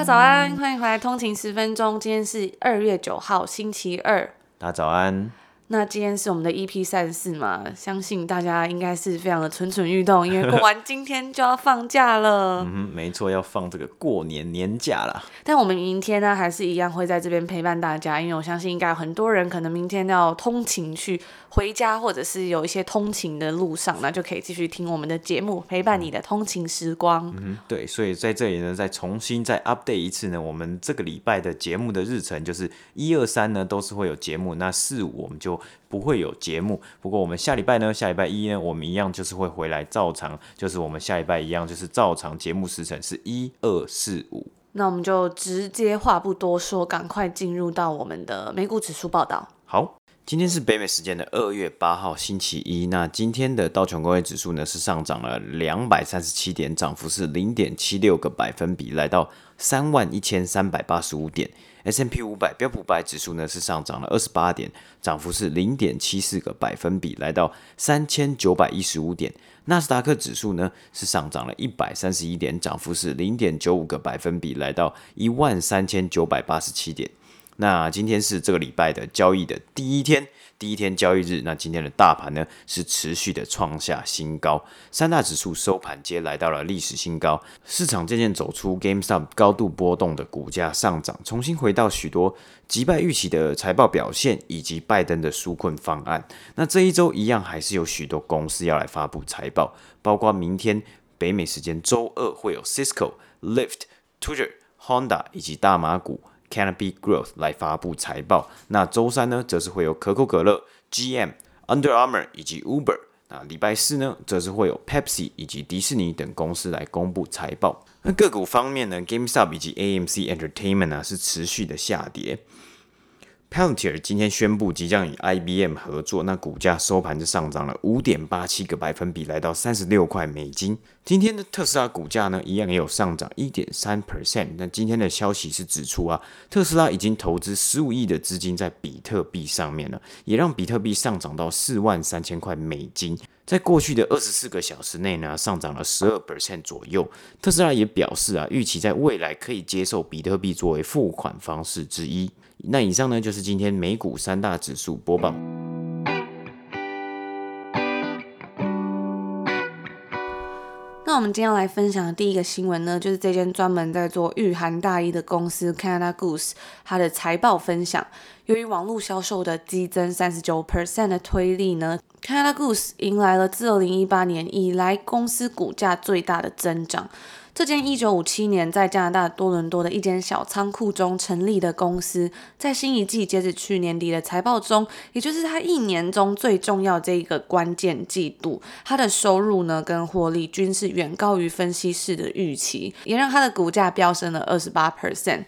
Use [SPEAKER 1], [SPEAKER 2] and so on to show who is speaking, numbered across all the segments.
[SPEAKER 1] 家早安，欢迎回来通勤十分钟。今天是二月九号，星期二。
[SPEAKER 2] 大家早安。
[SPEAKER 1] 那今天是我们的 EP 三十四嘛，相信大家应该是非常的蠢蠢欲动，因为过完今天就要放假了。
[SPEAKER 2] 嗯，没错，要放这个过年年假了。
[SPEAKER 1] 但我们明天呢，还是一样会在这边陪伴大家，因为我相信应该有很多人可能明天要通勤去回家，或者是有一些通勤的路上，那就可以继续听我们的节目，陪伴你的通勤时光。
[SPEAKER 2] 嗯，对，所以在这里呢，再重新再 update 一次呢，我们这个礼拜的节目的日程就是一二三呢都是会有节目，那四五我们就。不会有节目，不过我们下礼拜呢，下礼拜一呢，我们一样就是会回来照常，就是我们下礼拜一样就是照常节目时程是一二四五。
[SPEAKER 1] 那我们就直接话不多说，赶快进入到我们的美股指数报道。
[SPEAKER 2] 好。今天是北美时间的二月八号星期一。那今天的道琼工业指数呢是上涨了两百三十七点，涨幅是零点七六个百分比，来到三万一千三百八十五点。S&P 五百标普五百指数呢是上涨了二十八点，涨幅是零点七四个百分比，来到三千九百一十五点。纳斯达克指数呢是上涨了一百三十一点，涨幅是零点九五个百分比，来到一万三千九百八十七点。那今天是这个礼拜的交易的第一天，第一天交易日。那今天的大盘呢是持续的创下新高，三大指数收盘皆来到了历史新高。市场渐渐走出 GameStop 高度波动的股价上涨，重新回到许多击败预期的财报表现以及拜登的纾困方案。那这一周一样还是有许多公司要来发布财报，包括明天北美时间周二会有 Cisco、Lyft、Twitter、Honda 以及大马股。Canopy Growth 来发布财报，那周三呢，则是会有可口可乐、GM、Under Armour 以及 Uber。那礼拜四呢，则是会有 Pepsi 以及迪士尼等公司来公布财报。那个股方面呢，GameStop 以及 AMC Entertainment 呢是持续的下跌。Palantir 今天宣布即将与 IBM 合作，那股价收盘就上涨了五点八七个百分比，来到三十六块美金。今天的特斯拉股价呢，一样也有上涨一点三 percent。那今天的消息是指出啊，特斯拉已经投资十五亿的资金在比特币上面了，也让比特币上涨到四万三千块美金。在过去的二十四个小时内呢，上涨了十二 percent 左右。特斯拉也表示啊，预期在未来可以接受比特币作为付款方式之一。那以上呢，就是今天美股三大指数播报。
[SPEAKER 1] 那我们今天要来分享的第一个新闻呢，就是这间专门在做御寒大衣的公司 Canada Goose 它的财报分享。由于网络销售的激增三十九 percent 的推力呢，Canada Goose 迎来了自二零一八年以来公司股价最大的增长。这间一九五七年在加拿大多伦多的一间小仓库中成立的公司，在新一季截止去年底的财报中，也就是它一年中最重要这一个关键季度，它的收入呢跟获利均是远高于分析师的预期，也让它的股价飙升了二十八 percent。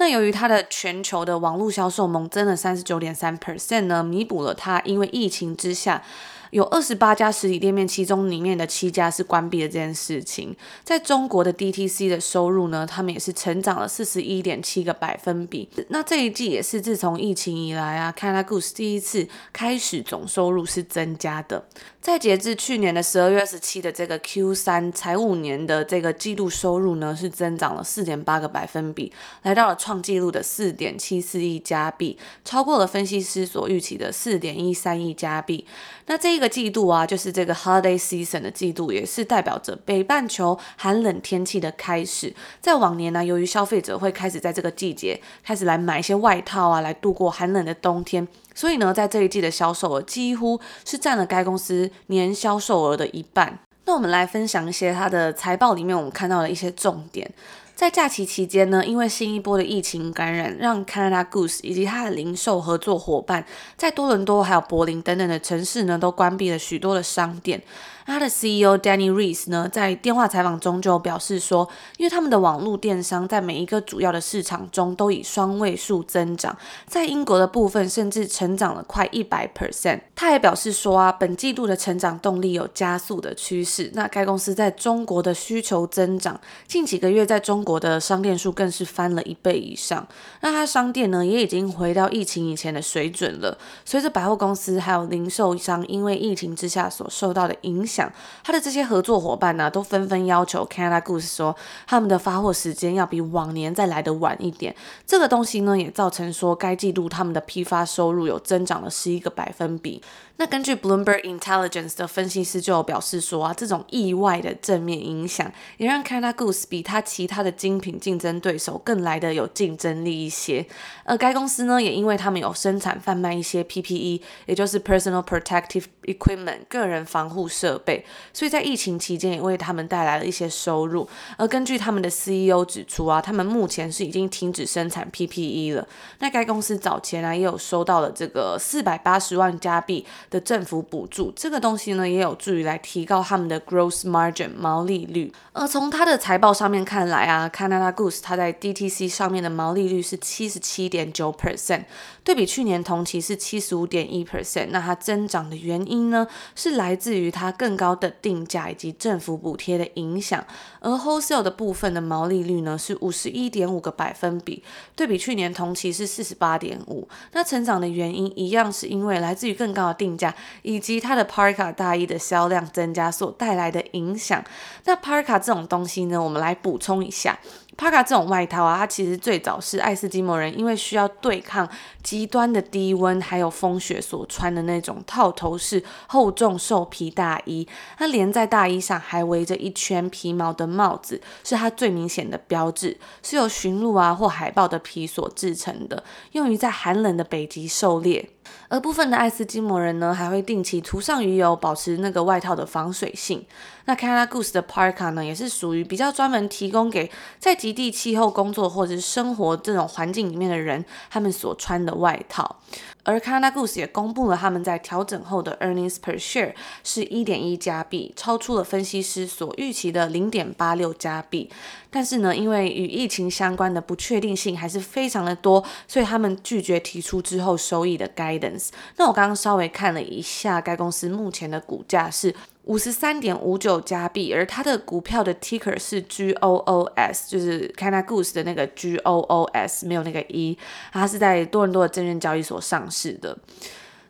[SPEAKER 1] 那由于它的全球的网络销售猛增了三十九点三 percent 呢，弥补了它因为疫情之下。有二十八家实体店面，其中里面的七家是关闭的这件事情，在中国的 DTC 的收入呢，他们也是成长了四十一点七个百分比。那这一季也是自从疫情以来啊，Canada Goose 第一次开始总收入是增加的。在截至去年的十二月二十七的这个 Q 三财务年的这个季度收入呢，是增长了四点八个百分比，来到了创纪录的四点七四亿加币，超过了分析师所预期的四点一三亿加币。那这一个季度啊，就是这个 Holiday Season 的季度，也是代表着北半球寒冷天气的开始。在往年呢，由于消费者会开始在这个季节开始来买一些外套啊，来度过寒冷的冬天。所以呢，在这一季的销售额几乎是占了该公司年销售额的一半。那我们来分享一些它的财报里面我们看到的一些重点。在假期期间呢，因为新一波的疫情感染，让 Canada Goose 以及它的零售合作伙伴在多伦多还有柏林等等的城市呢，都关闭了许多的商店。他的 CEO Danny Reese 呢，在电话采访中就表示说，因为他们的网络电商在每一个主要的市场中都以双位数增长，在英国的部分甚至成长了快一百 percent。他也表示说啊，本季度的成长动力有加速的趋势。那该公司在中国的需求增长，近几个月在中国的商店数更是翻了一倍以上。那他商店呢，也已经回到疫情以前的水准了。随着百货公司还有零售商因为疫情之下所受到的影响，他的这些合作伙伴呢，都纷纷要求 Canada Goose 说，他们的发货时间要比往年再来得晚一点。这个东西呢，也造成说该季度他们的批发收入有增长了十一个百分比。那根据 Bloomberg Intelligence 的分析师就表示说啊，这种意外的正面影响，也让 Canada Goose 比他其他的精品竞争对手更来的有竞争力一些。而该公司呢，也因为他们有生产贩卖一些 PPE，也就是 Personal Protective Equipment 个人防护设备，所以在疫情期间也为他们带来了一些收入。而根据他们的 CEO 指出啊，他们目前是已经停止生产 PPE 了。那该公司早前啊也有收到了这个四百八十万加币。的政府补助，这个东西呢也有助于来提高他们的 gross margin 毛利率。而从它的财报上面看来啊，Canada Goose 它在 DTC 上面的毛利率是七十七点九 percent，对比去年同期是七十五点一 percent。那它增长的原因呢，是来自于它更更高的定价以及政府补贴的影响。而 wholesale 的部分的毛利率呢是五十一点五个百分比，对比去年同期是四十八点五。那成长的原因一样是因为来自于更高的定价。以及它的 Parka 大衣的销量增加所带来的影响。那 Parka 这种东西呢，我们来补充一下。Parka 这种外套啊，它其实最早是爱斯基摩人因为需要对抗极端的低温还有风雪所穿的那种套头式厚重兽皮大衣。它连在大衣上还围着一圈皮毛的帽子，是它最明显的标志，是由驯鹿啊或海豹的皮所制成的，用于在寒冷的北极狩猎。而部分的爱斯基摩人呢，还会定期涂上鱼油，保持那个外套的防水性。那 Canada Goose 的 Parka 呢，也是属于比较专门提供给在极地气候工作或者是生活这种环境里面的人，他们所穿的外套。而 c a n a g o o s 也公布了他们在调整后的 earnings per share 是一点一加币，超出了分析师所预期的零点八六加币。但是呢，因为与疫情相关的不确定性还是非常的多，所以他们拒绝提出之后收益的 guidance。那我刚刚稍微看了一下，该公司目前的股价是五十三点五九加币，而它的股票的 ticker 是 G O O S，就是 Canada Goose 的那个 G O O S，没有那个 E，它是在多伦多的证券交易所上市的。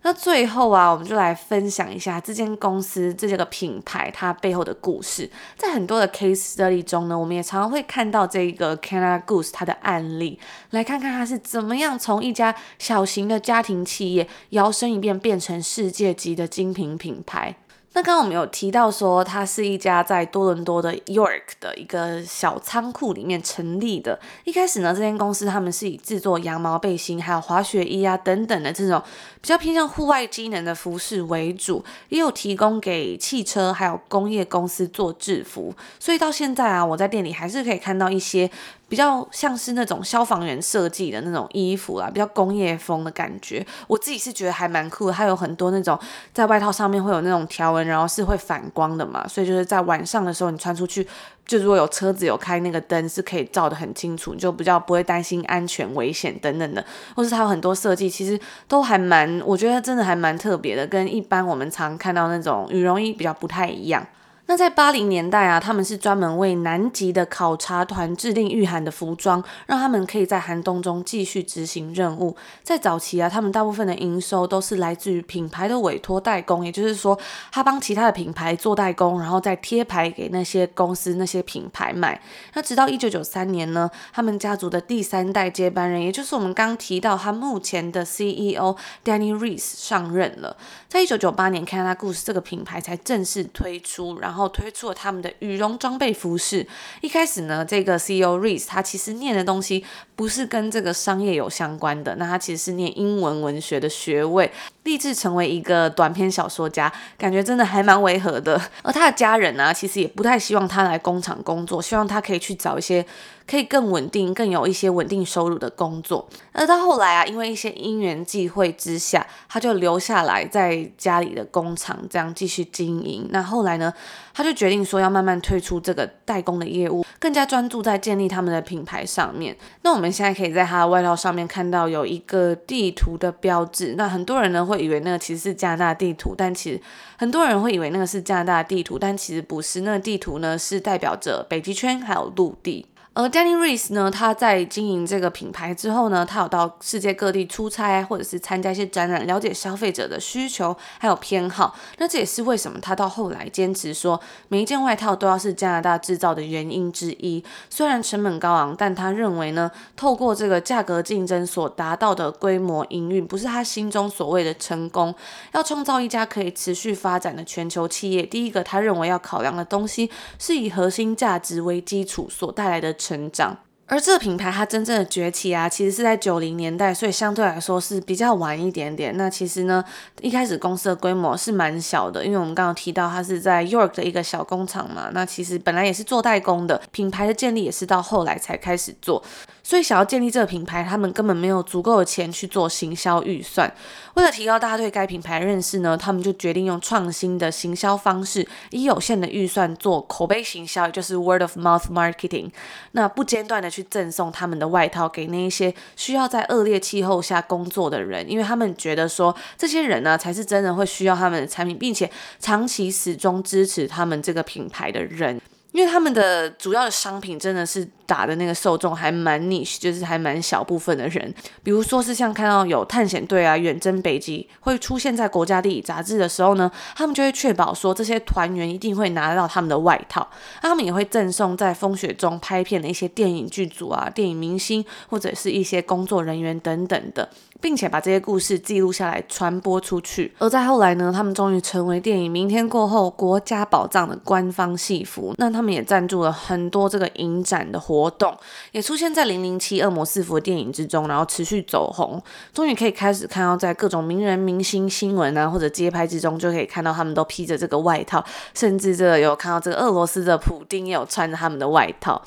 [SPEAKER 1] 那最后啊，我们就来分享一下这间公司这个品牌它背后的故事。在很多的 case study 中呢，我们也常常会看到这个 Canada Goose 它的案例，来看看它是怎么样从一家小型的家庭企业摇身一变变成世界级的精品品牌。那刚刚我们有提到说，它是一家在多伦多的 York 的一个小仓库里面成立的。一开始呢，这间公司他们是以制作羊毛背心、还有滑雪衣啊等等的这种比较偏向户外机能的服饰为主，也有提供给汽车还有工业公司做制服。所以到现在啊，我在店里还是可以看到一些。比较像是那种消防员设计的那种衣服啦，比较工业风的感觉。我自己是觉得还蛮酷的，它有很多那种在外套上面会有那种条纹，然后是会反光的嘛，所以就是在晚上的时候你穿出去，就如果有车子有开那个灯，是可以照得很清楚，就比较不会担心安全危险等等的。或是它有很多设计，其实都还蛮，我觉得真的还蛮特别的，跟一般我们常看到那种羽绒衣比较不太一样。那在八零年代啊，他们是专门为南极的考察团制定御寒的服装，让他们可以在寒冬中继续执行任务。在早期啊，他们大部分的营收都是来自于品牌的委托代工，也就是说，他帮其他的品牌做代工，然后再贴牌给那些公司、那些品牌卖。那直到一九九三年呢，他们家族的第三代接班人，也就是我们刚提到他目前的 CEO Danny Reese 上任了。在一九九八年，Canada Goose 这个品牌才正式推出，然后。后推出了他们的羽绒装备服饰。一开始呢，这个 CEO Reese 他其实念的东西不是跟这个商业有相关的，那他其实是念英文文学的学位，立志成为一个短篇小说家，感觉真的还蛮违和的。而他的家人呢、其实也不太希望他来工厂工作，希望他可以去找一些可以更稳定、更有一些稳定收入的工作。而到后来啊，因为一些因缘际会之下，他就留下来在家里的工厂这样继续经营。那后来呢，他就决定说要慢慢退出这个代工的业务，更加专注在建立他们的品牌上面。那我们现在可以在他的外套上面看到有一个地图的标志。那很多人呢会以为那个其实是加拿大地图，但其实很多人会以为那个是加拿大地图，但其实不是。那个地图呢是代表着北极圈还有陆地。而 Danny Reiss 呢，他在经营这个品牌之后呢，他有到世界各地出差，或者是参加一些展览，了解消费者的需求还有偏好。那这也是为什么他到后来坚持说每一件外套都要是加拿大制造的原因之一。虽然成本高昂，但他认为呢，透过这个价格竞争所达到的规模营运，不是他心中所谓的成功。要创造一家可以持续发展的全球企业，第一个他认为要考量的东西是以核心价值为基础所带来的。成长，而这个品牌它真正的崛起啊，其实是在九零年代，所以相对来说是比较晚一点点。那其实呢，一开始公司的规模是蛮小的，因为我们刚刚提到它是在 York 的一个小工厂嘛。那其实本来也是做代工的，品牌的建立也是到后来才开始做。所以想要建立这个品牌，他们根本没有足够的钱去做行销预算。为了提高大家对该品牌认识呢，他们就决定用创新的行销方式，以有限的预算做口碑行销，也就是 word of mouth marketing。那不间断的去赠送他们的外套给那一些需要在恶劣气候下工作的人，因为他们觉得说这些人呢才是真的会需要他们的产品，并且长期始终支持他们这个品牌的人。因为他们的主要的商品真的是打的那个受众还蛮 niche，就是还蛮小部分的人，比如说是像看到有探险队啊远征北极会出现在国家地理杂志的时候呢，他们就会确保说这些团员一定会拿到他们的外套，他们也会赠送在风雪中拍片的一些电影剧组啊、电影明星或者是一些工作人员等等的。并且把这些故事记录下来传播出去。而在后来呢，他们终于成为电影《明天过后》国家宝藏的官方戏服。那他们也赞助了很多这个影展的活动，也出现在《零零七：恶魔四伏》的电影之中，然后持续走红。终于可以开始看到在各种名人明星新闻啊或者街拍之中，就可以看到他们都披着这个外套，甚至这个有看到这个俄罗斯的普丁也有穿着他们的外套。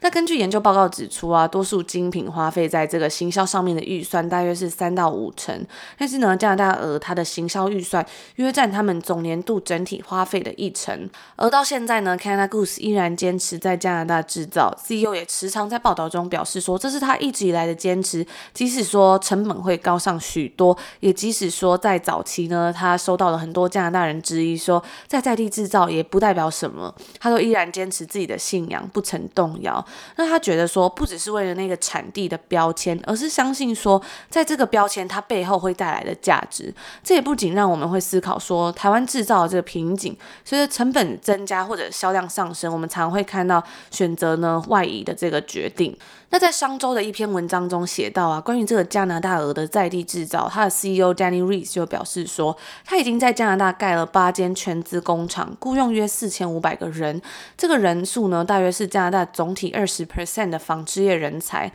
[SPEAKER 1] 那根据研究报告指出啊，多数精品花费在这个行销上面的预算大约是三到五成，但是呢，加拿大鹅它的行销预算约占他们总年度整体花费的一成。而到现在呢，Canada Goose 依然坚持在加拿大制造，CEO 也时常在报道中表示说，这是他一直以来的坚持，即使说成本会高上许多，也即使说在早期呢，他收到了很多加拿大人质疑说，在在地制造也不代表什么，他都依然坚持自己的信仰，不曾动摇。那他觉得说，不只是为了那个产地的标签，而是相信说，在这个标签它背后会带来的价值。这也不仅让我们会思考说，台湾制造的这个瓶颈，随着成本增加或者销量上升，我们常会看到选择呢外移的这个决定。那在商周的一篇文章中写到啊，关于这个加拿大鹅的在地制造，它的 CEO Danny Reiss 就表示说，他已经在加拿大盖了八间全资工厂，雇佣约四千五百个人，这个人数呢，大约是加拿大总体二十 percent 的纺织业人才。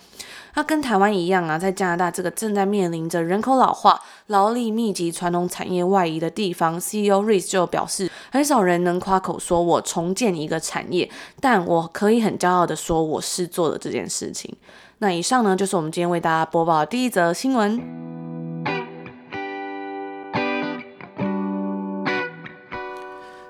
[SPEAKER 1] 那跟台湾一样啊，在加拿大这个正在面临着人口老化、劳力密集、传统产业外移的地方，CEO Reiss 就表示，很少人能夸口说我重建一个产业，但我可以很骄傲的说，我是做了这件事情。那以上呢，就是我们今天为大家播报的第一则新闻。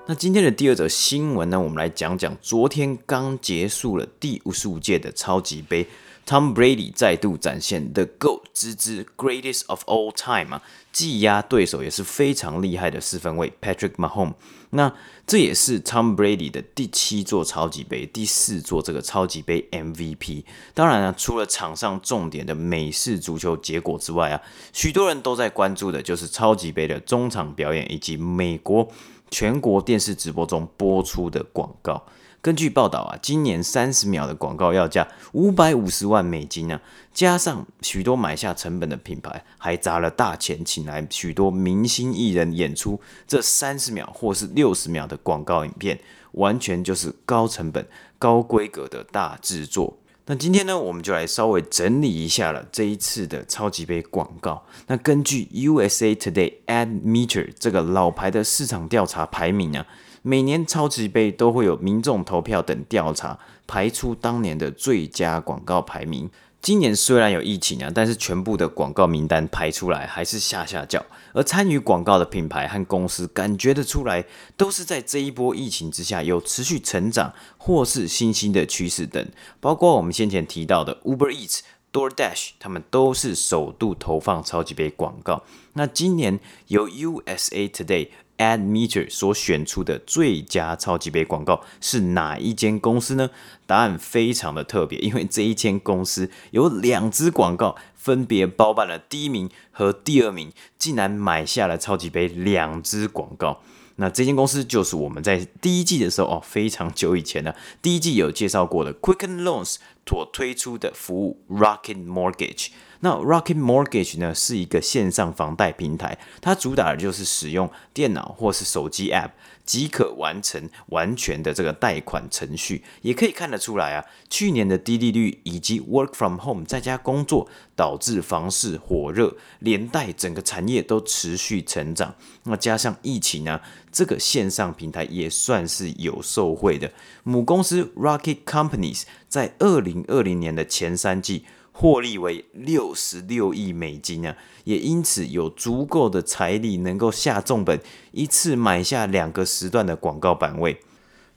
[SPEAKER 2] 那今天的第二则新闻呢，我们来讲讲昨天刚结束了第五十五届的超级杯。Tom Brady 再度展现 The GOAT 之姿 Greatest of All Time 啊，技压对手也是非常厉害的四分卫 Patrick Mahomes。那这也是 Tom Brady 的第七座超级杯，第四座这个超级杯 MVP。当然啊，除了场上重点的美式足球结果之外啊，许多人都在关注的就是超级杯的中场表演以及美国全国电视直播中播出的广告。根据报道啊，今年三十秒的广告要价五百五十万美金啊，加上许多买下成本的品牌，还砸了大钱请来许多明星艺人演出这三十秒或是六十秒的广告影片，完全就是高成本、高规格的大制作。那今天呢，我们就来稍微整理一下了这一次的超级杯广告。那根据 USA Today Ad Meter 这个老牌的市场调查排名啊。每年超级杯都会有民众投票等调查，排出当年的最佳广告排名。今年虽然有疫情啊，但是全部的广告名单排出来还是下下叫。而参与广告的品牌和公司感觉得出来，都是在这一波疫情之下有持续成长，或是新兴的趋势等。包括我们先前提到的 Uber Eats、DoorDash，他们都是首度投放超级杯广告。那今年由 USA Today Admeter 所选出的最佳超级杯广告是哪一间公司呢？答案非常的特别，因为这一间公司有两支广告分别包办了第一名和第二名，竟然买下了超级杯两支广告。那这间公司就是我们在第一季的时候哦，非常久以前呢，第一季有介绍过的 Quicken Loans 所推出的服务 Rocket Mortgage。那 Rocket Mortgage 呢，是一个线上房贷平台，它主打的就是使用电脑或是手机 App 即可完成完全的这个贷款程序。也可以看得出来啊，去年的低利率以及 Work from Home 在家工作导致房市火热，连带整个产业都持续成长。那加上疫情呢，这个线上平台也算是有受惠的。母公司 Rocket Companies 在二零二零年的前三季。获利为六十六亿美金啊，也因此有足够的财力能够下重本，一次买下两个时段的广告版位。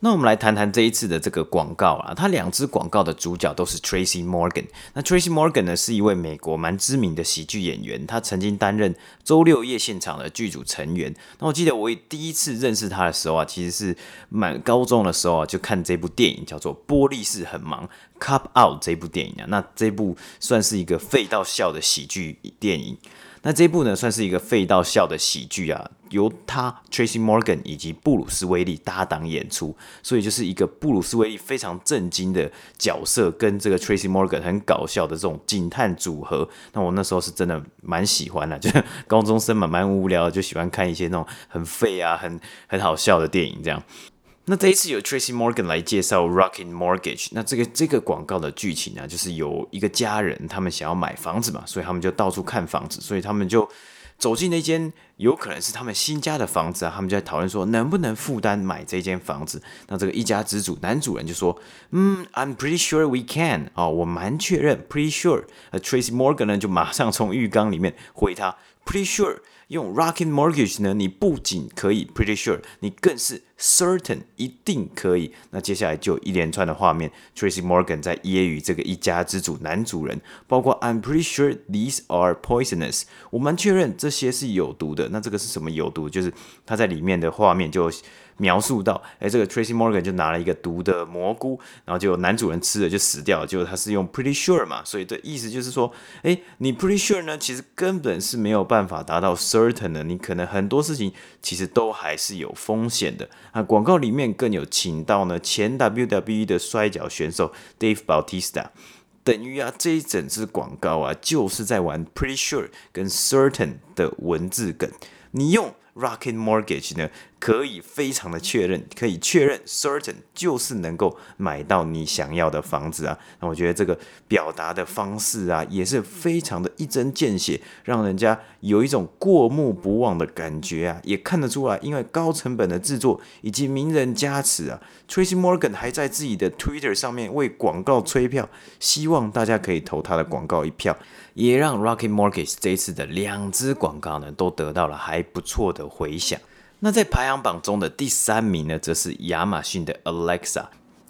[SPEAKER 2] 那我们来谈谈这一次的这个广告啊，它两支广告的主角都是 Tracy Morgan。那 Tracy Morgan 呢，是一位美国蛮知名的喜剧演员，他曾经担任周六夜现场的剧组成员。那我记得我第一次认识他的时候啊，其实是蛮高中的时候啊，就看这部电影叫做《波莉士很忙》（Cop Out） 这部电影啊。那这部算是一个废到笑的喜剧电影。那这一部呢，算是一个废到笑的喜剧啊，由他 Tracy Morgan 以及布鲁斯威利搭档演出，所以就是一个布鲁斯威利非常震惊的角色，跟这个 Tracy Morgan 很搞笑的这种警探组合。那我那时候是真的蛮喜欢的，就高中生嘛，蛮无聊，就喜欢看一些那种很废啊、很很好笑的电影这样。那这一次有 Tracy Morgan 来介绍 Rocket Mortgage，那这个这个广告的剧情呢，就是有一个家人，他们想要买房子嘛，所以他们就到处看房子，所以他们就走进那间有可能是他们新家的房子啊，他们就在讨论说能不能负担买这间房子。那这个一家之主男主人就说，嗯，I'm pretty sure we can，哦，我蛮确认，pretty sure。而 Tracy Morgan 呢就马上从浴缸里面回他，pretty sure。用 Rocket Mortgage 呢，你不仅可以 pretty sure，你更是 certain 一定可以。那接下来就一连串的画面，Tracy Morgan 在揶揄这个一家之主男主人，包括 I'm pretty sure these are poisonous，我们确认这些是有毒的。那这个是什么有毒？就是他在里面的画面就。描述到，哎，这个 Tracy Morgan 就拿了一个毒的蘑菇，然后就男主人吃了就死掉了。结果他是用 pretty sure 嘛，所以的意思就是说，哎，你 pretty sure 呢，其实根本是没有办法达到 certain 的，你可能很多事情其实都还是有风险的。啊，广告里面更有请到呢前 WWE 的摔跤选手 Dave Bautista，等于啊这一整支广告啊就是在玩 pretty sure 跟 certain 的文字梗，你用。Rocket Mortgage 呢，可以非常的确认，可以确认 certain 就是能够买到你想要的房子啊。那我觉得这个表达的方式啊，也是非常的一针见血，让人家有一种过目不忘的感觉啊。也看得出来，因为高成本的制作以及名人加持啊，Tracy Morgan 还在自己的 Twitter 上面为广告催票，希望大家可以投他的广告一票。也让 Rocket Mortgage 这一次的两支广告呢，都得到了还不错的回响。那在排行榜中的第三名呢，则是亚马逊的 Alexa。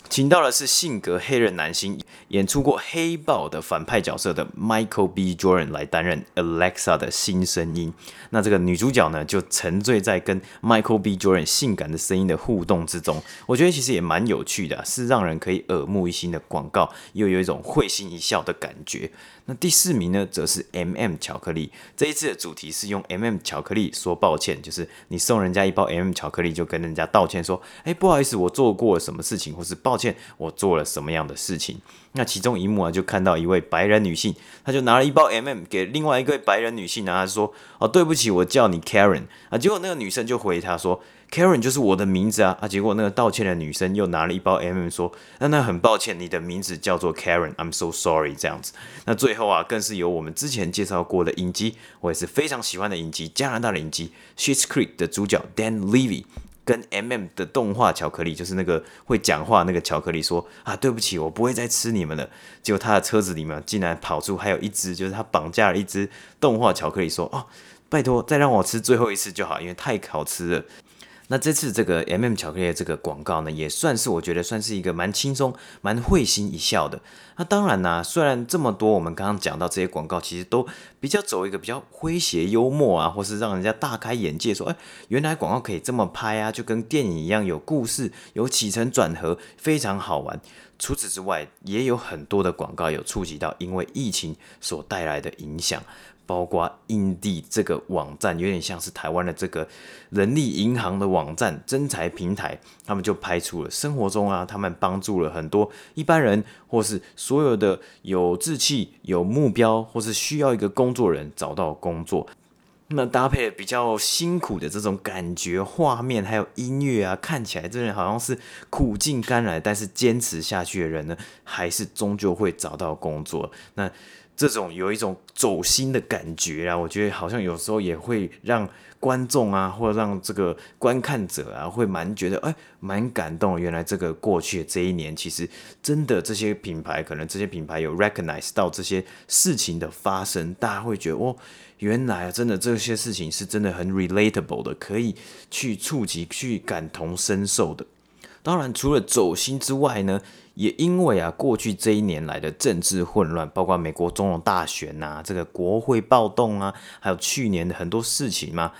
[SPEAKER 2] 请到的是性格黑人男星，演出过黑豹的反派角色的 Michael B. Jordan 来担任 Alexa 的新声音。那这个女主角呢，就沉醉在跟 Michael B. Jordan 性感的声音的互动之中。我觉得其实也蛮有趣的，是让人可以耳目一新的广告，又有一种会心一笑的感觉。那第四名呢，则是 M&M 巧克力。这一次的主题是用 M&M 巧克力说抱歉，就是你送人家一包 M&M 巧克力，就跟人家道歉说，哎，不好意思，我做过什么事情，或是抱歉，我做了什么样的事情。那其中一幕啊，就看到一位白人女性，她就拿了一包 M&M 给另外一个白人女性，然后说，哦，对不起，我叫你 Karen 啊。结果那个女生就回她说。Karen 就是我的名字啊啊！结果那个道歉的女生又拿了一包 M&M 说：“那那很抱歉，你的名字叫做 Karen，I'm so sorry。”这样子，那最后啊，更是由我们之前介绍过的影集，我也是非常喜欢的影集，加拿大的影集《Schitt's Creek》的主角 Dan Levy 跟 M&M 的动画巧克力，就是那个会讲话那个巧克力说啊，对不起，我不会再吃你们了。结果他的车子里面竟然跑出还有一只，就是他绑架了一只动画巧克力，说哦，拜托再让我吃最后一次就好，因为太好吃了。那这次这个 M&M 巧克力的这个广告呢，也算是我觉得算是一个蛮轻松、蛮会心一笑的。那当然啦、虽然这么多我们刚刚讲到这些广告，其实都比较走一个比较诙谐幽默啊，或是让人家大开眼界，说哎，原来广告可以这么拍啊，就跟电影一样有故事、有起承转合，非常好玩。除此之外，也有很多的广告有触及到因为疫情所带来的影响。包括印地这个网站，有点像是台湾的这个人力银行的网站、征才平台，他们就拍出了生活中啊，他们帮助了很多一般人，或是所有的有志气、有目标，或是需要一个工作人找到工作。那搭配比较辛苦的这种感觉画面，还有音乐啊，看起来这人好像是苦尽甘来，但是坚持下去的人呢，还是终究会找到工作。那这种有一种走心的感觉啊，我觉得好像有时候也会让观众啊，或者让这个观看者啊，会蛮觉得哎，蛮感动。原来这个过去的这一年，其实真的这些品牌，可能这些品牌有 recognize 到这些事情的发生，大家会觉得哦，原来真的这些事情是真的很 relatable 的，可以去触及、去感同身受的。当然，除了走心之外呢，也因为啊，过去这一年来的政治混乱，包括美国总统大选呐、啊，这个国会暴动啊，还有去年的很多事情嘛。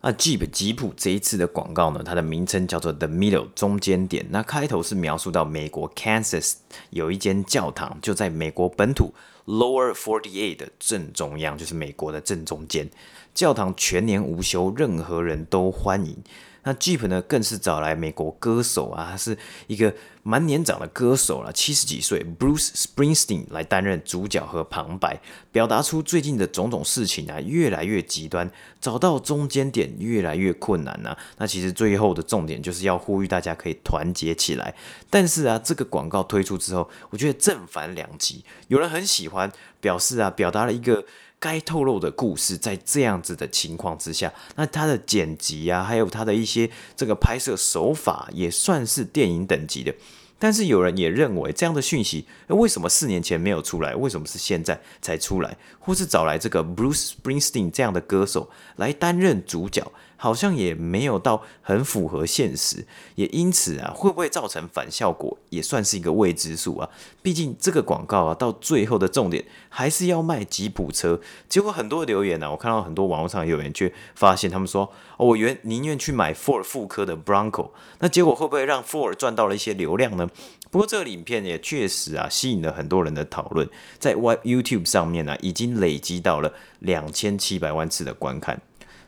[SPEAKER 2] 啊，Jeep 吉普这一次的广告呢，它的名称叫做 The Middle 中间点。那开头是描述到美国 Kansas 有一间教堂，就在美国本土 Lower Forty Eight 的正中央，就是美国的正中间。教堂全年无休，任何人都欢迎。那 Jeep 呢，更是找来美国歌手啊，他是一个蛮年长的歌手了，七十几岁，Bruce Springsteen 来担任主角和旁白，表达出最近的种种事情啊，越来越极端，找到中间点越来越困难呐、啊。那其实最后的重点就是要呼吁大家可以团结起来。但是啊，这个广告推出之后，我觉得正反两极，有人很喜欢，表示啊，表达了一个。该透露的故事，在这样子的情况之下，那它的剪辑啊，还有它的一些这个拍摄手法，也算是电影等级的。但是有人也认为，这样的讯息，为什么四年前没有出来？为什么是现在才出来？或是找来这个 Bruce Springsteen 这样的歌手来担任主角？好像也没有到很符合现实，也因此啊，会不会造成反效果，也算是一个未知数啊。毕竟这个广告啊，到最后的重点还是要卖吉普车。结果很多留言呢、啊，我看到很多网络上有人却发现，他们说，哦，我原宁愿去买 Ford 复科的 Bronco。那结果会不会让 Ford 赚到了一些流量呢？不过这个影片也确实啊，吸引了很多人的讨论，在 YouTube 上面呢、啊，已经累积到了两千七百万次的观看。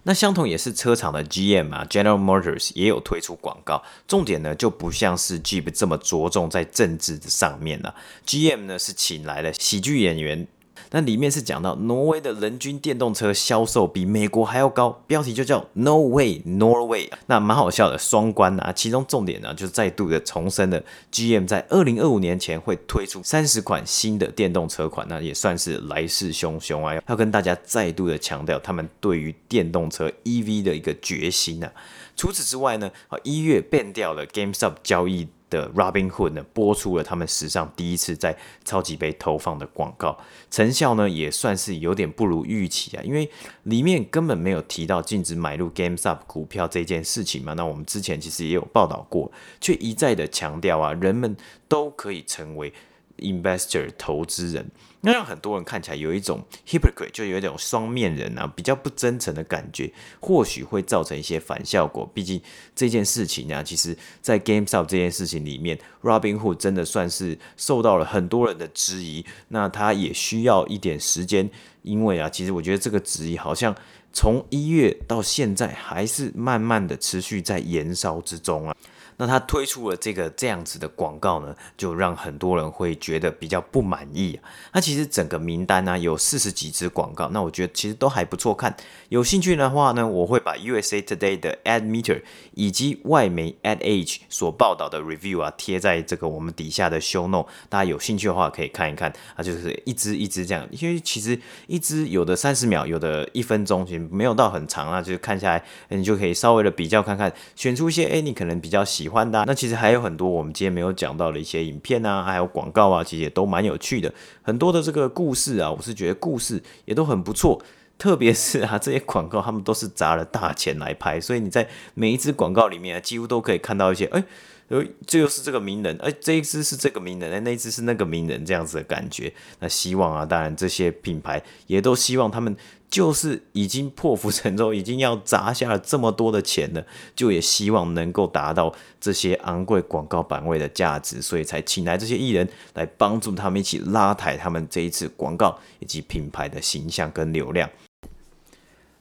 [SPEAKER 2] 那相同也是车厂的 GM 啊，General Motors 也有推出广告，重点呢就不像是 Jeep 这么着重在政治的上面了。GM 呢是请来了喜剧演员。那里面是讲到挪威的人均电动车销售比美国还要高，标题就叫 No Way Norway，那蛮好笑的双关啊。其中重点呢，就再度的重申了 GM 在二零二五年前会推出三十款新的电动车款，那也算是来势汹汹啊，要跟大家再度的强调他们对于电动车 EV 的一个决心啊。除此之外呢，啊一月变掉了 GameStop 交易。的 Robinhood 呢，播出了他们史上第一次在超级杯投放的广告，成效呢也算是有点不如预期啊，因为里面根本没有提到禁止买入 GamesUp 股票这件事情嘛。那我们之前其实也有报道过，却一再的强调啊，人们都可以成为 investor 投资人。那让很多人看起来有一种 hypocrite，就有一种双面人啊，比较不真诚的感觉，或许会造成一些反效果。毕竟这件事情啊，其实在 GameStop 这件事情里面，Robinhood 真的算是受到了很多人的质疑。那他也需要一点时间，因为啊，其实我觉得这个质疑好像从一月到现在，还是慢慢的持续在延烧之中啊。那他推出了这个这样子的广告呢，就让很多人会觉得比较不满意啊。那其实整个名单呢，有四十几支广告，那我觉得其实都还不错看。有兴趣的话呢，我会把 USA Today 的 Ad Meter 以及外媒 Ad Age 所报道的 review 啊贴在这个我们底下的 Show Note，大家有兴趣的话可以看一看。啊，就是一支一支这样，因为其实一支有的三十秒，有的一分钟，其实没有到很长啊，就是看下来，你就可以稍微的比较看看，选出一些诶你可能比较喜欢的。那其实还有很多我们今天没有讲到的一些影片啊，还有广告啊，其实也都蛮有趣的。很多的这个故事啊，我是觉得故事也都很不错。特别是啊，这些广告他们都是砸了大钱来拍，所以你在每一支广告里面啊，几乎都可以看到一些，哎，呃，这又是这个名人，哎，这一支是这个名人，哎，那一支是那个名人，这样子的感觉。那希望啊，当然这些品牌也都希望他们就是已经破釜沉舟，已经要砸下了这么多的钱了，就也希望能够达到这些昂贵广告版位的价值，所以才请来这些艺人来帮助他们一起拉抬他们这一次广告以及品牌的形象跟流量。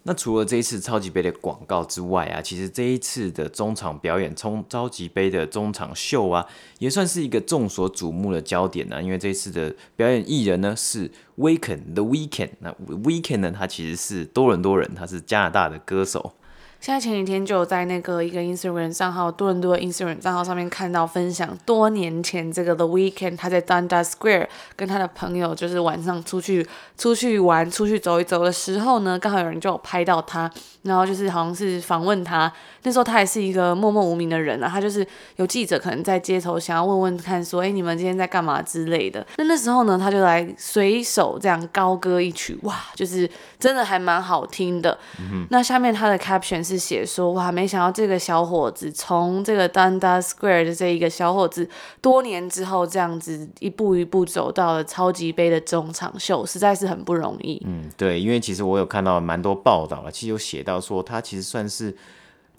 [SPEAKER 2] 那除了这一次超级杯的广告之外啊，其实这一次的中场表演，冲超级杯的中场秀啊，也算是一个众所瞩目的焦点呢、因为这一次的表演艺人呢是 Weeknd The Weekend 那 Weekend 呢，他其实是多伦多人，他是加拿大的歌手。
[SPEAKER 1] 现在前几天就有在那个一个 Instagram 账号多伦多的 Instagram 账号上面看到分享，多年前这个 The Weeknd 他在 Dundas Square 跟他的朋友就是晚上出去出去玩、出去走一走的时候呢，刚好有人就有拍到他，然后就是好像是访问他，那时候他还是一个默默无名的人啊，他就是有记者可能在街头想要问问看说，哎，你们今天在干嘛之类的，那那时候呢，他就来随手这样高歌一曲，哇，就是真的还蛮好听的。嗯、那下面他的 caption 是。是写说哇，没想到这个小伙子从这个 Dundas Square 的这一个小伙子，多年之后这样子一步一步走到了超级杯的中场秀，实在是很不容易。
[SPEAKER 2] 嗯，对，因为其实我有看到蛮多报道了，其实有写到说他其实算是。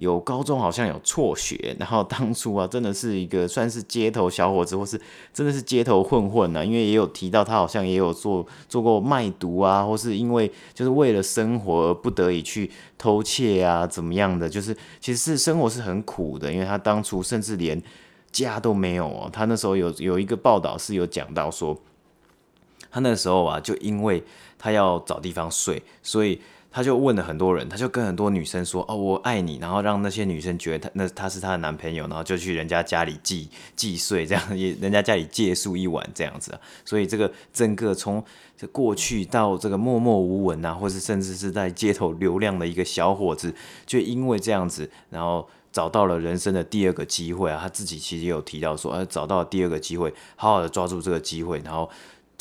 [SPEAKER 2] 有高中好像有辍学，然后当初啊，真的是一个算是街头小伙子，或是真的是街头混混啊。因为也有提到他好像也有做做过卖毒啊，或是因为就是为了生活而不得已去偷窃啊，怎么样的？就是其实是生活是很苦的，因为他当初甚至连家都没有哦。他那时候有有一个报道是有讲到说，他那时候啊，就因为他要找地方睡，所以。他就问了很多人，他就跟很多女生说：“哦，我爱你。”然后让那些女生觉得他那他是他的男朋友，然后就去人家家里寄寄睡，这样也人家家里借宿一晚这样子。所以这个整个从这过去到这个默默无闻啊，或是甚至是在街头流浪的一个小伙子，就因为这样子，然后找到了人生的第二个机会啊。他自己其实有提到说，呃，找到第二个机会，好好的抓住这个机会，然后。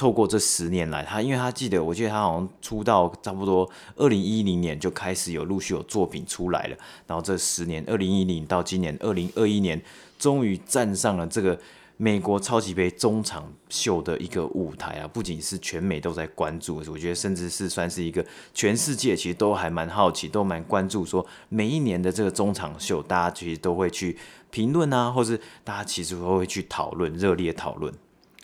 [SPEAKER 2] 透过这十年来，他因为他记得，我记得他好像出道差不多二零一零年就开始有陆续有作品出来了，然后这十年，二零一零到今年二零二一年，终于站上了这个美国超级杯中场秀的一个舞台啊！不仅是全美都在关注，我觉得甚至是算是一个全世界其实都还蛮好奇，都蛮关注，说每一年的这个中场秀，大家其实都会去评论啊，或是大家其实都会去讨论，热烈讨论。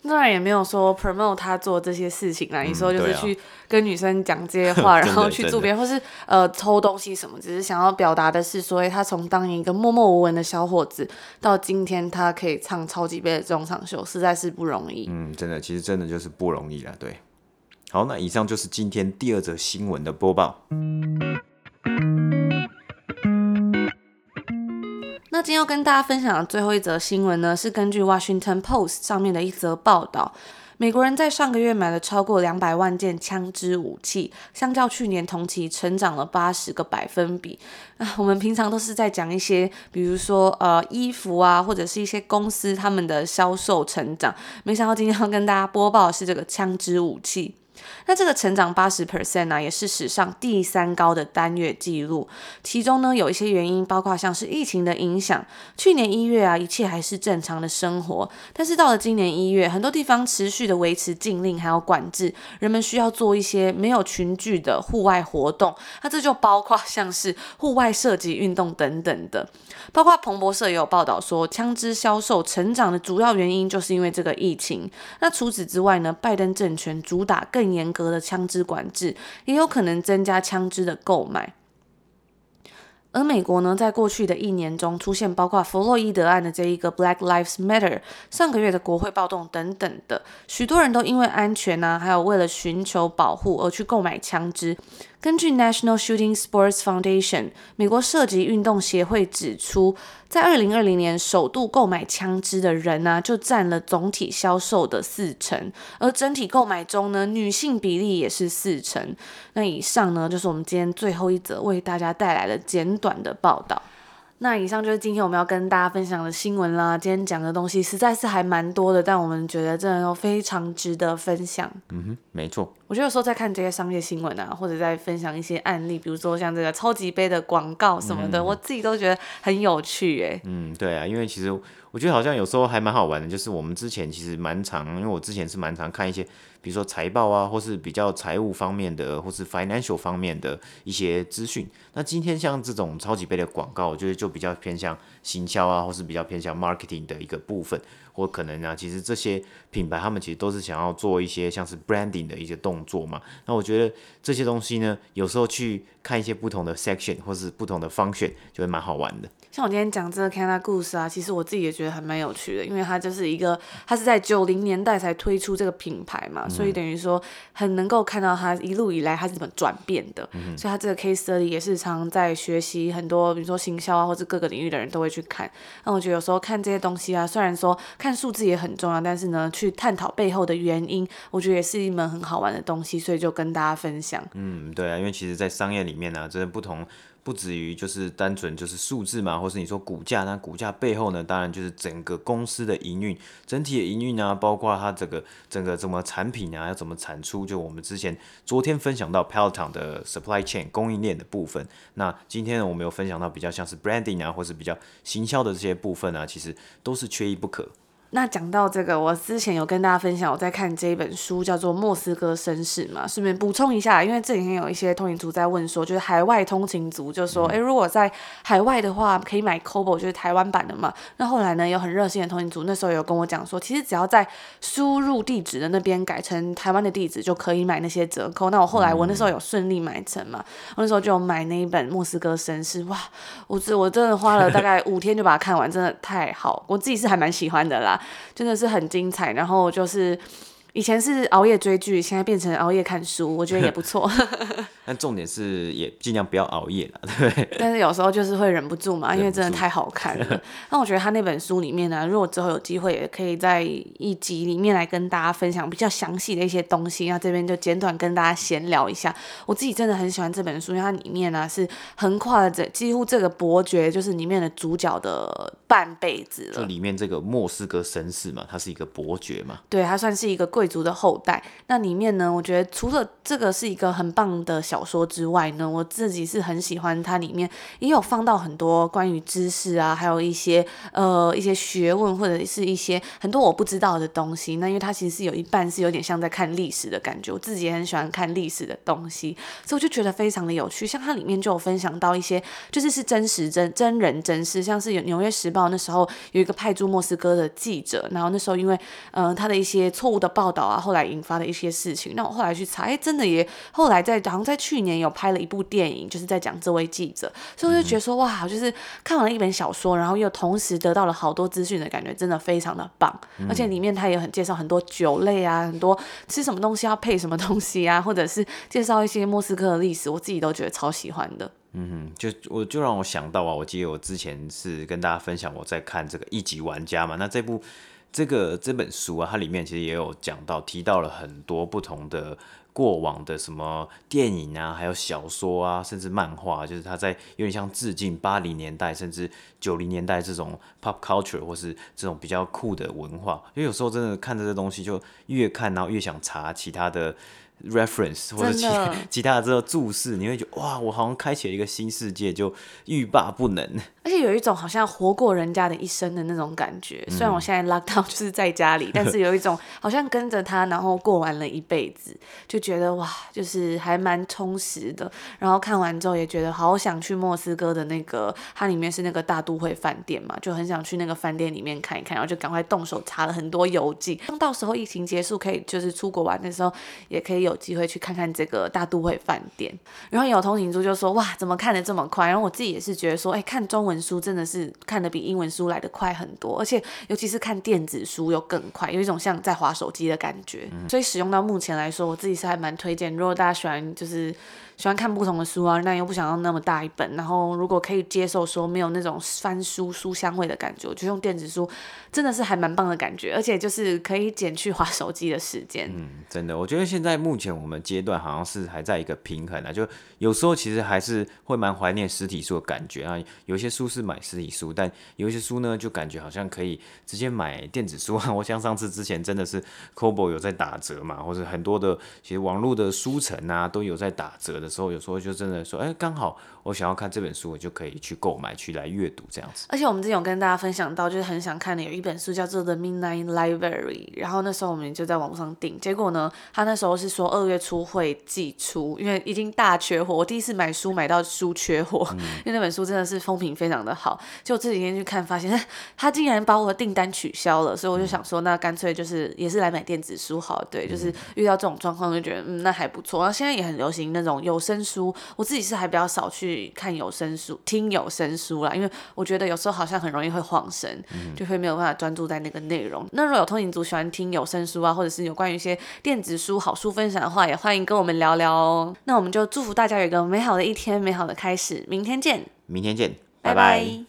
[SPEAKER 1] 当然也没有说 promote 他做这些事情啦，你说就是去跟女生讲这些话，然后去做别人，或是呃偷东西什么，只是想要表达的是，所以他从当一个默默无闻的小伙子，到今天他可以唱超级杯的中场秀，实在是不容易。
[SPEAKER 2] 嗯，真的，其实真的就是不容易了。对，好，那以上就是今天第二则新闻的播
[SPEAKER 1] 报。今天要跟大家分享的最后一则新闻呢，是根据 Washington Post 上面的一则报道，美国人在上个月买了超过两百万件枪支武器，相较去年同期成长了八十个百分比。啊，我们平常都是在讲一些，比如说呃衣服啊，或者是一些公司他们的销售成长，没想到今天要跟大家播报的是这个枪支武器。那这个成长八十 percent 呢，也是史上第三高的单月记录。其中呢，有一些原因，包括像是疫情的影响。去年一月啊，一切还是正常的生活，但是到了今年一月，很多地方持续的维持禁令还有管制，人们需要做一些没有群聚的户外活动。那这就包括像是户外射击运动等等的。包括彭博社也有报道说，枪支销售成长的主要原因就是因为这个疫情。那除此之外呢，拜登政权主打更严格的枪支管制，也有可能增加枪支的购买。而美国呢，在过去的一年中出现包括弗洛伊德案的这一个 Black Lives Matter，上个月的国会暴动等等的，许多人都因为安全啊，还有为了寻求保护而去购买枪支。根据 National Shooting Sports Foundation 美国射击运动协会指出，在二零二零年首度购买枪支的人呢、就占了总体销售的四成，而整体购买中呢，女性比例也是四成。那以上呢，就是我们今天最后一则为大家带来的简短的报道。那以上就是今天我们要跟大家分享的新闻啦。今天讲的东西实在是还蛮多的，但我们觉得真的都非常值得分享。
[SPEAKER 2] 嗯哼，没错。
[SPEAKER 1] 我觉得有时候在看这些商业新闻啊，或者在分享一些案例，比如说像这个超级杯的广告什么的，嗯、我自己都觉得很有趣诶。
[SPEAKER 2] 嗯，对啊，因为其实我觉得好像有时候还蛮好玩的，就是我们之前其实蛮常，因为我之前是蛮常看一些。比如说财报啊，或是比较财务方面的，或是 financial 方面的一些资讯。那今天像这种超级杯的广告，我觉得就比较偏向行销啊，或是比较偏向 marketing 的一个部分。或可能啊，其实这些品牌他们其实都是想要做一些像是 branding 的一些动作嘛。那我觉得这些东西呢，有时候去看一些不同的 section 或是不同的 function，就会蛮好玩的。
[SPEAKER 1] 像我今天讲这个 Canada Goose 啊，其实我自己也觉得还蛮有趣的，因为它就是一个，它是在九零年代才推出这个品牌嘛，嗯、所以等于说很能够看到它一路以来它是怎么转变的。嗯、所以它这个 case study 也是常在学习很多，比如说行销啊，或者各个领域的人都会去看。那我觉得有时候看这些东西啊，虽然说看数字也很重要，但是呢，去探讨背后的原因，我觉得也是一门很好玩的东西，所以就跟大家分享。
[SPEAKER 2] 嗯，对啊，因为其实，在商业里面呢、啊，这不同。不止于就是单纯就是数字嘛，或是你说股价，那股价背后呢，当然就是整个公司的营运，整体的营运啊，包括它这个整个怎么产品啊，要怎么产出，就我们之前昨天分享到 Peloton 的 supply chain 供应链的部分，那今天呢，我们有分享到比较像是 branding 啊，或是比较行销的这些部分啊，其实都是缺一不可。
[SPEAKER 1] 那讲到这个，我之前有跟大家分享，我在看这一本书叫做《莫斯科绅士》嘛，顺便补充一下，因为这几天有一些通勤族在问说，就是海外通勤族就说，诶、欸，如果在海外的话，可以买 c o b o 就是台湾版的嘛。那后来呢，有很热心的通勤族那时候有跟我讲说，其实只要在输入地址的那边改成台湾的地址，就可以买那些折扣。那我后来我那时候有顺利买成嘛，我那时候就买那一本《莫斯科绅士》，哇，我这我真的花了大概五天就把它看完，真的太好，我自己是还蛮喜欢的啦。真的是很精彩，然后就是。以前是熬夜追剧，现在变成熬夜看书，我觉得也不错。
[SPEAKER 2] 但重点是也尽量不要熬夜了，对 不对？
[SPEAKER 1] 但是有时候就是会忍不住嘛，因为真的太好看了。那我觉得他那本书里面呢、啊，如果之后有机会，也可以在一集里面来跟大家分享比较详细的一些东西。那这边就简短跟大家闲聊一下。我自己真的很喜欢这本书，因为它里面呢、啊、是横跨了这几乎这个伯爵，就是里面的主角的半辈子了。
[SPEAKER 2] 就里面这个莫斯科绅士嘛，他是一个伯爵嘛，
[SPEAKER 1] 对，他算是一个贵。族的后代，那里面呢，我觉得除了这个是一个很棒的小说之外呢，我自己是很喜欢它里面也有放到很多关于知识啊，还有一些呃一些学问或者是一些很多我不知道的东西。那因为它其实是有一半是有点像在看历史的感觉，我自己也很喜欢看历史的东西，所以我就觉得非常的有趣。像它里面就有分享到一些就是是真实真真人真事，像是有《纽约时报》那时候有一个派驻莫斯科的记者，然后那时候因为嗯、他的一些错误的报道。啊，后来引发的一些事情，那我后来去查，哎，真的也后来在好像在去年有拍了一部电影，就是在讲这位记者，所以我就觉得说，哇，就是看完了一本小说，然后又同时得到了好多资讯的感觉，真的非常的棒。而且里面他也很介绍很多酒类啊，很多吃什么东西要配什么东西啊，或者是介绍一些莫斯科的历史，我自己都觉得超喜欢的。
[SPEAKER 2] 嗯哼，就我就让我想到啊，我记得我之前是跟大家分享我在看这个一级玩家嘛，那这部。这个这本书啊，它里面其实也有讲到，提到了很多不同的过往的什么电影啊，还有小说啊，甚至漫画，就是它在有点像致敬八零年代甚至九零年代这种 pop culture 或是这种比较酷的文化。因为有时候真的看这些东西，就越看然后越想查其他的。reference 或者其 其他的这个注释，你会觉得哇，我好像开启了一个新世界，就欲罢不能。
[SPEAKER 1] 而且有一种好像活过人家的一生的那种感觉。虽然我现在 lock down 就是在家里，嗯、但是有一种好像跟着他，然后过完了一辈子，就觉得哇，就是还蛮充实的。然后看完之后也觉得好想去莫斯科的那个，它里面是那个大都会饭店嘛，就很想去那个饭店里面看一看，然后就赶快动手查了很多游记。当到时候疫情结束可以就是出国玩的时候，也可以。有机会去看看这个大都会饭店。然后有通勤族就说：“哇，怎么看得这么快？”然后我自己也是觉得说：“哎，看中文书真的是看的比英文书来的快很多，而且尤其是看电子书又更快，有一种像在划手机的感觉。嗯”所以使用到目前来说，我自己是还蛮推荐。如果大家喜欢就是。喜欢看不同的书啊，那又不想要那么大一本，然后如果可以接受说没有那种翻书书香味的感觉，我就用电子书，真的是还蛮棒的感觉，而且就是可以减去划手机的时间。
[SPEAKER 2] 嗯，真的，我觉得现在目前我们阶段好像是还在一个平衡啊，就有时候其实还是会蛮怀念实体书的感觉啊。有些书是买实体书，但有些书呢，就感觉好像可以直接买电子书啊。我像上次之前真的是 Kobo 有在打折嘛，或者很多的其实网络的书城啊都有在打折的。的时候，有时候就真的说，哎，刚好我想要看这本书，我就可以去购买，去来阅读这样子。
[SPEAKER 1] 而且我们之前有跟大家分享到，就是很想看的有一本书叫做《The Midnight Library》，然后那时候我们就在网上订，结果呢，他那时候是说二月初会寄出，因为已经大缺货。我第一次买书买到书缺货，嗯、因为那本书真的是风评非常的好。就这几天去看，发现他竟然把我的订单取消了，所以我就想说，那干脆就是也是来买电子书好，对，就是遇到这种状况就觉得，嗯，那还不错。然后现在也很流行那种有。有声书，我自己是还比较少去看有声书、听有声书啦，因为我觉得有时候好像很容易会晃神，嗯、就会没有办法专注在那个内容。那如果有通勤族喜欢听有声书啊，或者是有关于一些电子书好书分享的话，也欢迎跟我们聊聊哦。那我们就祝福大家有一个美好的一天，美好的开始，明天见，
[SPEAKER 2] 明天见，拜拜。拜拜。